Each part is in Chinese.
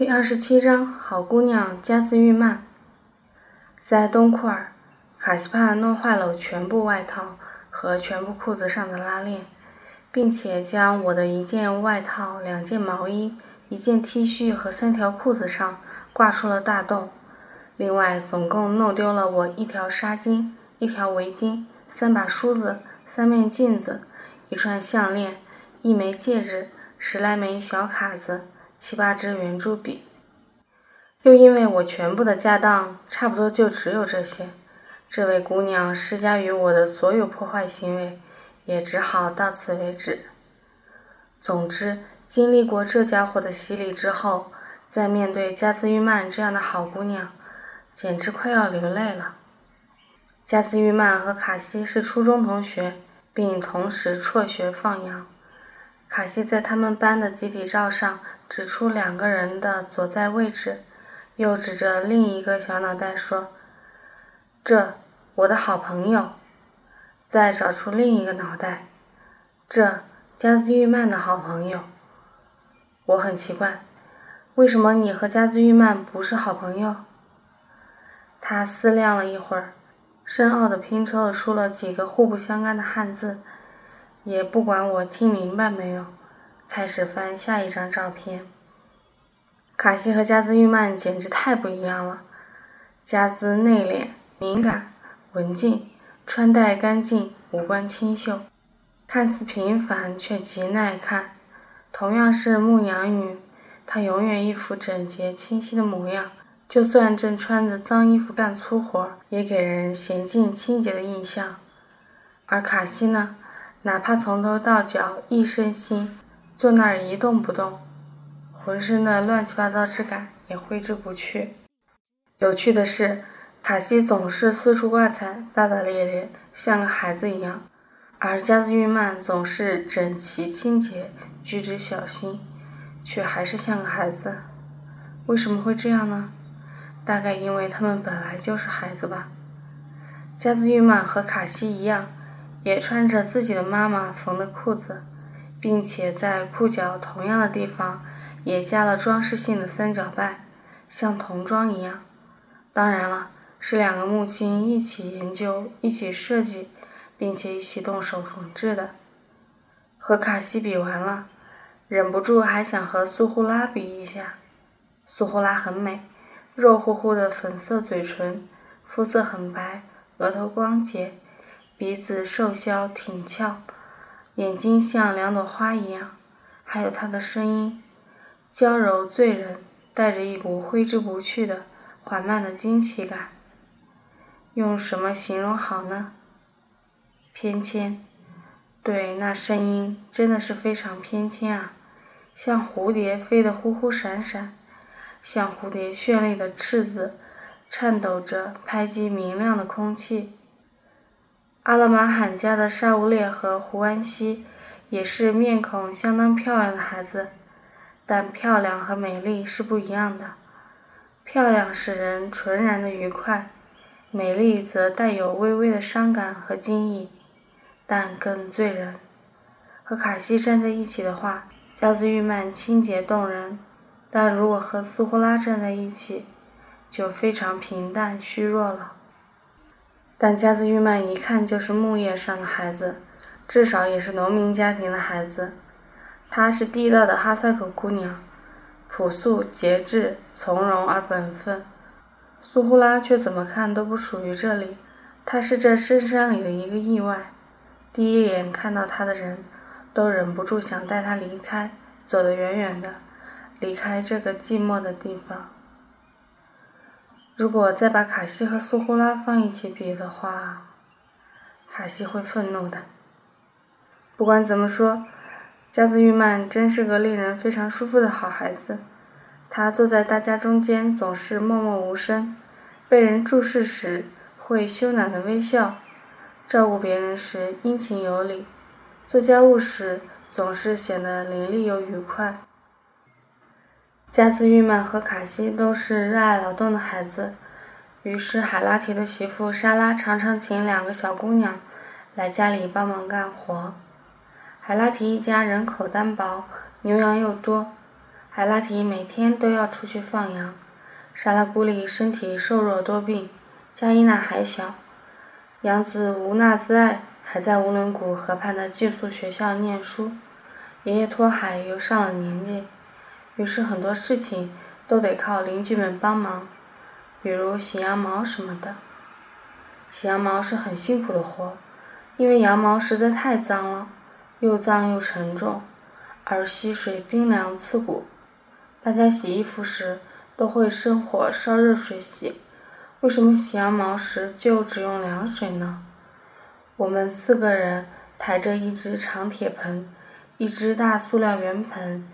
第二十七章，好姑娘加兹玉曼。在东库尔，卡西帕弄坏了我全部外套和全部裤子上的拉链，并且将我的一件外套、两件毛衣、一件 T 恤和三条裤子上挂出了大洞。另外，总共弄丢了我一条纱巾、一条围巾、三把梳子、三面镜子、一串项链、一枚戒指、十来枚小卡子。七八支圆珠笔，又因为我全部的家当差不多就只有这些，这位姑娘施加于我的所有破坏行为，也只好到此为止。总之，经历过这家伙的洗礼之后，在面对加兹玉曼这样的好姑娘，简直快要流泪了。加兹玉曼和卡西是初中同学，并同时辍学放羊。卡西在他们班的集体照上指出两个人的所在位置，又指着另一个小脑袋说：“这，我的好朋友。”再找出另一个脑袋，这，加兹玉曼的好朋友。我很奇怪，为什么你和加兹玉曼不是好朋友？他思量了一会儿，深奥地拼凑出了几个互不相干的汉字。也不管我听明白没有，开始翻下一张照片。卡西和加兹玉曼简直太不一样了。加兹内敛、敏感、文静，穿戴干净，五官清秀，看似平凡却极耐看。同样是牧羊女，她永远一副整洁清晰的模样，就算正穿着脏衣服干粗活，也给人娴静清洁的印象。而卡西呢？哪怕从头到脚一身腥，坐那儿一动不动，浑身的乱七八糟之感也挥之不去。有趣的是，卡西总是四处挂彩，大大咧咧，像个孩子一样；而加兹玉曼总是整齐清洁，举止小心，却还是像个孩子。为什么会这样呢？大概因为他们本来就是孩子吧。加兹玉曼和卡西一样。也穿着自己的妈妈缝的裤子，并且在裤脚同样的地方也加了装饰性的三角带，像童装一样。当然了，是两个木青一起研究、一起设计，并且一起动手缝制的。和卡西比完了，忍不住还想和苏呼拉比一下。苏呼拉很美，肉乎乎的粉色嘴唇，肤色很白，额头光洁。鼻子瘦削挺翘，眼睛像两朵花一样，还有她的声音，娇柔醉人，带着一股挥之不去的缓慢的惊奇感。用什么形容好呢？偏跹。对，那声音真的是非常偏跹啊，像蝴蝶飞得忽忽闪闪，像蝴蝶绚丽的翅子，颤抖着拍击明亮的空气。阿勒玛罕家的沙乌列和胡安西也是面孔相当漂亮的孩子，但漂亮和美丽是不一样的。漂亮使人纯然的愉快，美丽则带有微微的伤感和惊异，但更醉人。和卡西站在一起的话，加兹玉曼清洁动人；但如果和苏呼拉站在一起，就非常平淡虚弱了。但加兹玉曼一看就是牧业上的孩子，至少也是农民家庭的孩子。她是地道的哈萨克姑娘，朴素、节制、从容而本分。苏呼拉却怎么看都不属于这里，她是这深山里的一个意外。第一眼看到她的人，都忍不住想带她离开，走得远远的，离开这个寂寞的地方。如果再把卡西和苏呼拉放一起比的话，卡西会愤怒的。不管怎么说，加兹玉曼真是个令人非常舒服的好孩子。他坐在大家中间总是默默无声，被人注视时会羞赧的微笑，照顾别人时殷勤有礼，做家务时总是显得伶俐又愉快。加兹玉曼和卡西都是热爱劳动的孩子，于是海拉提的媳妇莎拉常常请两个小姑娘来家里帮忙干活。海拉提一家人口单薄，牛羊又多，海拉提每天都要出去放羊。沙拉古里身体瘦弱多病，加伊娜还小，养子乌纳兹艾还在乌伦古河畔的寄宿学校念书，爷爷托海又上了年纪，于是很多事情都得靠邻居们帮忙，比如洗羊毛什么的。洗羊毛是很辛苦的活，因为羊毛实在太脏了，又脏又沉重，而溪水冰凉刺骨。大家洗衣服时都会生火烧热水洗，为什么洗羊毛时就只用凉水呢？我们四个人抬着一只长铁盆、一只大塑料圆盆，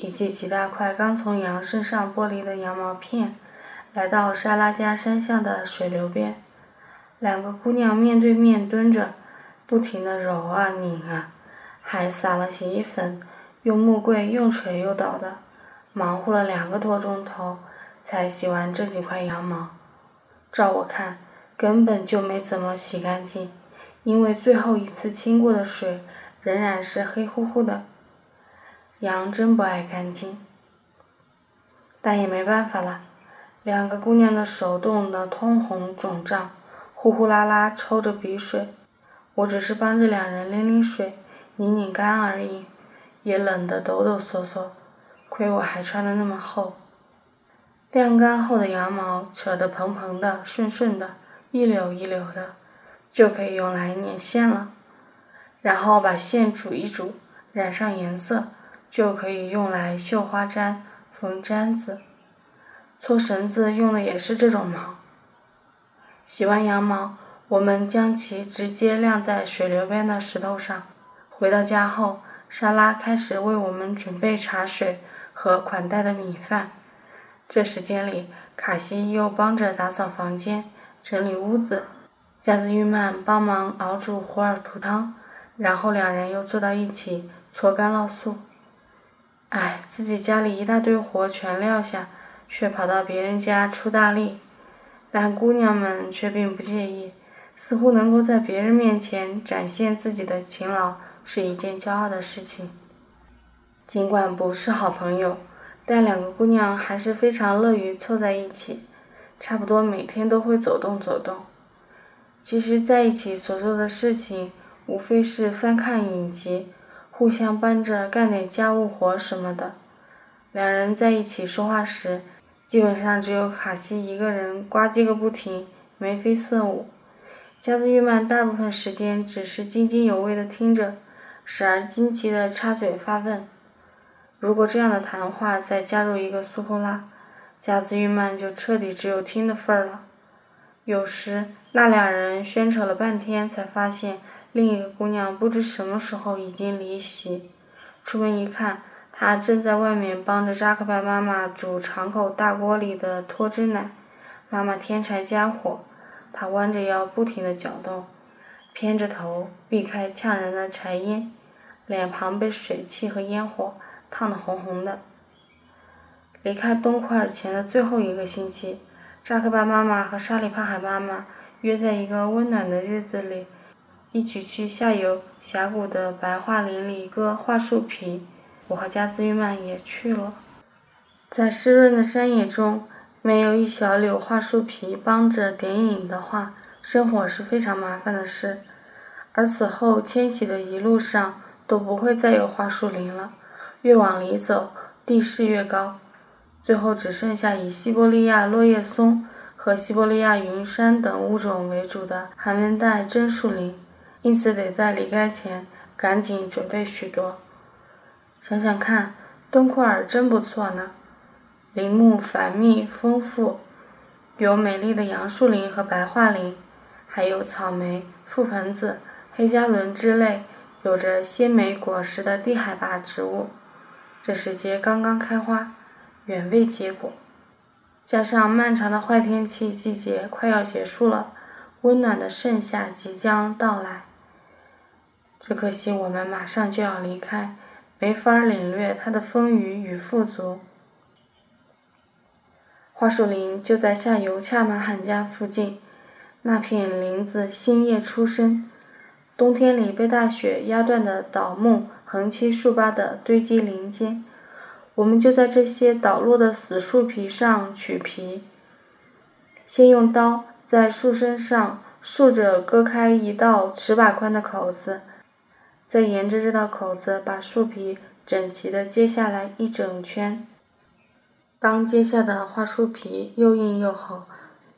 以及几大块刚从羊身上剥离的羊毛片，来到沙拉加山下的水流边。两个姑娘面对面蹲着，不停地揉啊拧啊，还撒了洗衣粉，用木棍又捶又捣的。忙活了两个多钟头，才洗完这几块羊毛。照我看，根本就没怎么洗干净，因为最后一次清过的水仍然是黑乎乎的。羊真不爱干净，但也没办法了。两个姑娘的手冻得通红肿胀，呼呼啦啦抽着鼻水。我只是帮着两人拎拎水、拧拧干而已，也冷得抖抖嗦嗦。亏我还穿的那么厚，晾干后的羊毛扯得蓬蓬的、顺顺的，一绺一绺的，就可以用来捻线了。然后把线煮一煮，染上颜色，就可以用来绣花毡、缝毡子。搓绳子用的也是这种毛。洗完羊毛，我们将其直接晾在水流边的石头上。回到家后，莎拉开始为我们准备茶水。和款待的米饭。这时间里，卡西又帮着打扫房间、整理屋子，加兹玉曼帮忙熬煮胡尔图汤，然后两人又坐到一起搓干酪素。唉，自己家里一大堆活全撂下，却跑到别人家出大力，但姑娘们却并不介意，似乎能够在别人面前展现自己的勤劳是一件骄傲的事情。尽管不是好朋友，但两个姑娘还是非常乐于凑在一起，差不多每天都会走动走动。其实在一起所做的事情，无非是翻看影集，互相帮着干点家务活什么的。两人在一起说话时，基本上只有卡西一个人呱唧个不停，眉飞色舞。加兹玉曼大部分时间只是津津有味地听着，时而惊奇地插嘴发问。如果这样的谈话再加入一个苏呼拉，加兹玉曼就彻底只有听的份儿了。有时那两人喧扯了半天，才发现另一个姑娘不知什么时候已经离席。出门一看，她正在外面帮着扎克拜妈妈煮敞口大锅里的脱脂奶。妈妈添柴加火，她弯着腰不停地搅动，偏着头避开呛人的柴烟，脸庞被水汽和烟火。烫得红红的。离开东库尔前的最后一个星期，扎克巴妈妈和沙里帕海妈妈约在一个温暖的日子里，一起去下游峡谷的白桦林里割桦树皮。我和加兹玉曼也去了。在湿润的山野中，没有一小绺桦树皮帮着点引的话，生活是非常麻烦的事。而此后迁徙的一路上，都不会再有桦树林了。越往里走，地势越高，最后只剩下以西伯利亚落叶松和西伯利亚云杉等物种为主的寒温带针树林，因此得在离开前赶紧准备许多。想想看，敦库尔真不错呢，林木繁密丰富，有美丽的杨树林和白桦林，还有草莓、覆盆子、黑加仑之类有着鲜美果实的低海拔植物。这时节刚刚开花，远未结果，加上漫长的坏天气季节快要结束了，温暖的盛夏即将到来。只可惜我们马上就要离开，没法领略它的丰腴与富足。桦树林就在下游恰马罕家附近，那片林子新叶初生，冬天里被大雪压断的倒木。横七竖八地堆积林间，我们就在这些倒落的死树皮上取皮，先用刀在树身上竖着割开一道尺把宽的口子，再沿着这道口子把树皮整齐的接下来一整圈。当接下的桦树皮又硬又厚，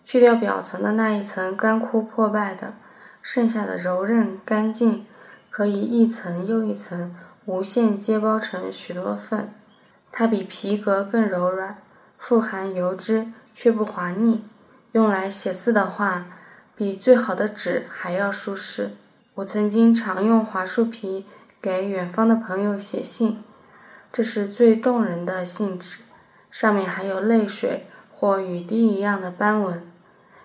去掉表层的那一层干枯破败的，剩下的柔韧干净，可以一层又一层无限接包成许多份。它比皮革更柔软，富含油脂却不滑腻。用来写字的话，比最好的纸还要舒适。我曾经常用桦树皮给远方的朋友写信，这是最动人的信纸，上面还有泪水或雨滴一样的斑纹。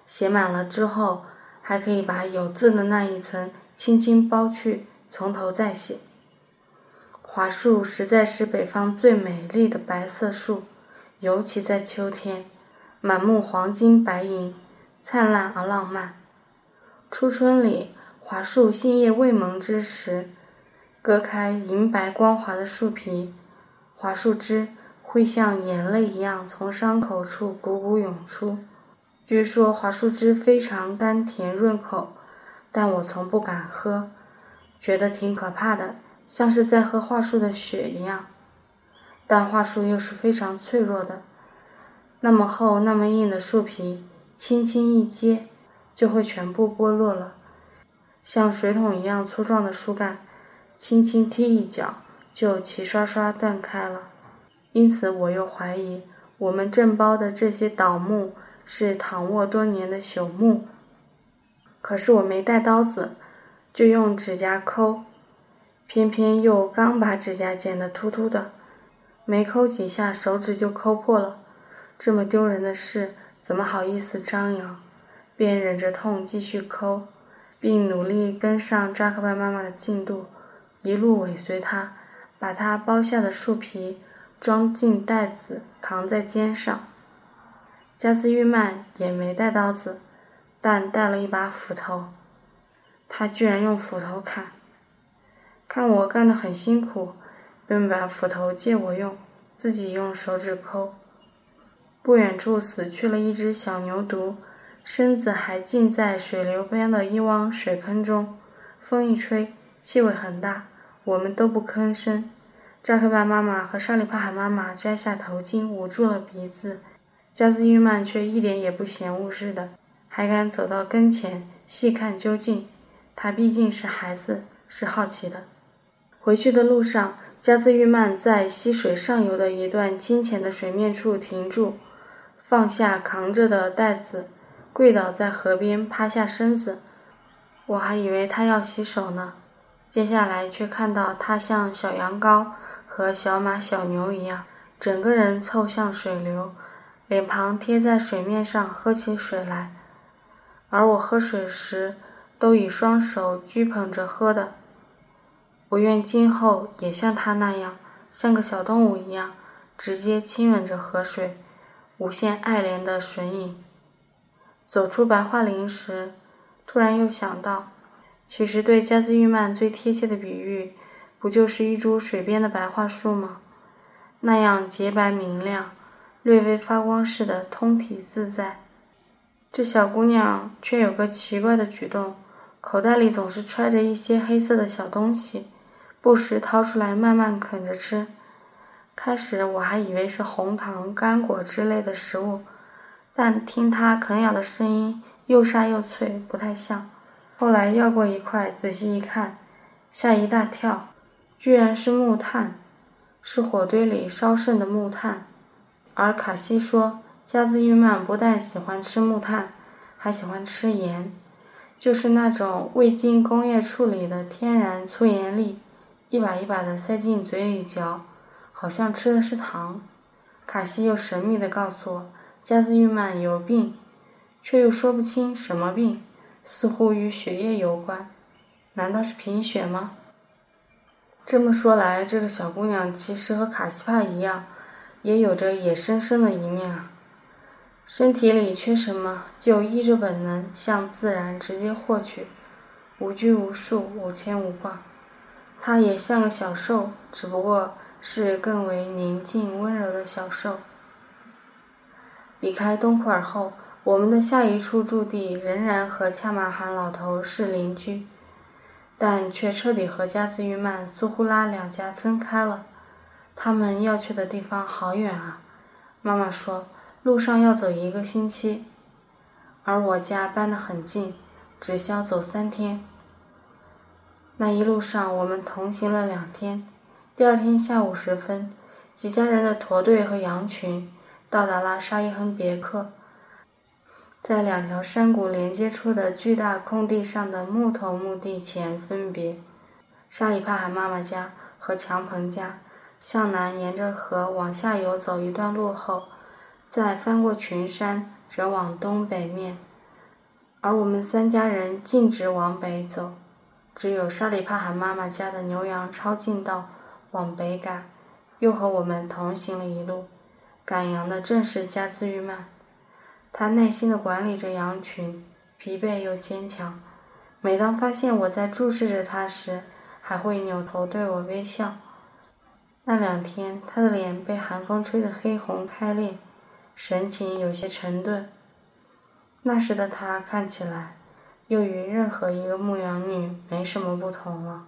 写满了之后，还可以把有字的那一层轻轻剥去，从头再写。桦树实在是北方最美丽的白色树，尤其在秋天，满目黄金白银，灿烂而浪漫。初春里，桦树新叶未萌之时，割开银白光滑的树皮，桦树枝会像眼泪一样从伤口处汩汩涌出。据说桦树汁非常甘甜润口，但我从不敢喝，觉得挺可怕的。像是在喝桦树的血一样，但桦树又是非常脆弱的，那么厚、那么硬的树皮，轻轻一接，就会全部剥落了。像水桶一样粗壮的树干，轻轻踢一脚，就齐刷刷断开了。因此，我又怀疑我们正包的这些倒木是躺卧多年的朽木。可是我没带刀子，就用指甲抠。偏偏又刚把指甲剪得秃秃的，没抠几下手指就抠破了。这么丢人的事，怎么好意思张扬？便忍着痛继续抠，并努力跟上扎克曼妈妈的进度，一路尾随她，把她剥下的树皮装进袋子，扛在肩上。加兹玉曼也没带刀子，但带了一把斧头。他居然用斧头砍。看我干得很辛苦，便把斧头借我用，自己用手指抠。不远处死去了一只小牛犊，身子还浸在水流边的一汪水坑中。风一吹，气味很大，我们都不吭声。扎克巴妈妈和沙里帕罕妈妈摘下头巾捂住了鼻子，加兹玉曼却一点也不嫌恶似的，还敢走到跟前细看究竟。他毕竟是孩子，是好奇的。回去的路上，加兹玉曼在溪水上游的一段清浅的水面处停住，放下扛着的袋子，跪倒在河边，趴下身子。我还以为他要洗手呢，接下来却看到他像小羊羔和小马、小牛一样，整个人凑向水流，脸庞贴在水面上喝起水来，而我喝水时都以双手掬捧着喝的。我愿今后也像他那样，像个小动物一样，直接亲吻着河水，无限爱怜的吮饮。走出白桦林时，突然又想到，其实对加兹玉曼最贴切的比喻，不就是一株水边的白桦树吗？那样洁白明亮，略微发光似的通体自在。这小姑娘却有个奇怪的举动，口袋里总是揣着一些黑色的小东西。不时掏出来慢慢啃着吃，开始我还以为是红糖、干果之类的食物，但听它啃咬的声音又沙又脆，不太像。后来要过一块，仔细一看，吓一大跳，居然是木炭，是火堆里烧剩的木炭。而卡西说，加兹玉曼不但喜欢吃木炭，还喜欢吃盐，就是那种未经工业处理的天然粗盐粒。一把一把的塞进嘴里嚼，好像吃的是糖。卡西又神秘地告诉我，加兹玉曼有病，却又说不清什么病，似乎与血液有关。难道是贫血吗？这么说来，这个小姑娘其实和卡西帕一样，也有着野生生的一面啊。身体里缺什么，就依着本能向自然直接获取，无拘无束，无牵无挂。她也像个小兽，只不过是更为宁静温柔的小兽。离开东库尔后，我们的下一处驻地仍然和恰马罕老头是邻居，但却彻底和加兹玉曼、苏呼拉两家分开了。他们要去的地方好远啊！妈妈说，路上要走一个星期，而我家搬得很近，只需要走三天。那一路上，我们同行了两天。第二天下午时分，几家人的驼队和羊群到达了沙伊亨别克。在两条山谷连接处的巨大空地上的木头墓地前分别，沙里帕罕妈妈家和强鹏家向南沿着河往下游走一段路后，再翻过群山折往东北面，而我们三家人径直往北走，只有沙里帕罕妈妈家的牛羊抄近道往北赶，又和我们同行了一路。赶羊的正是加兹玉曼。他耐心地管理着羊群，疲惫又坚强。每当发现我在注视着他时，还会扭头对我微笑。那两天，他的脸被寒风吹得黑红开裂，神情有些沉顿。那时的他看起来，又与任何一个牧羊女没什么不同了。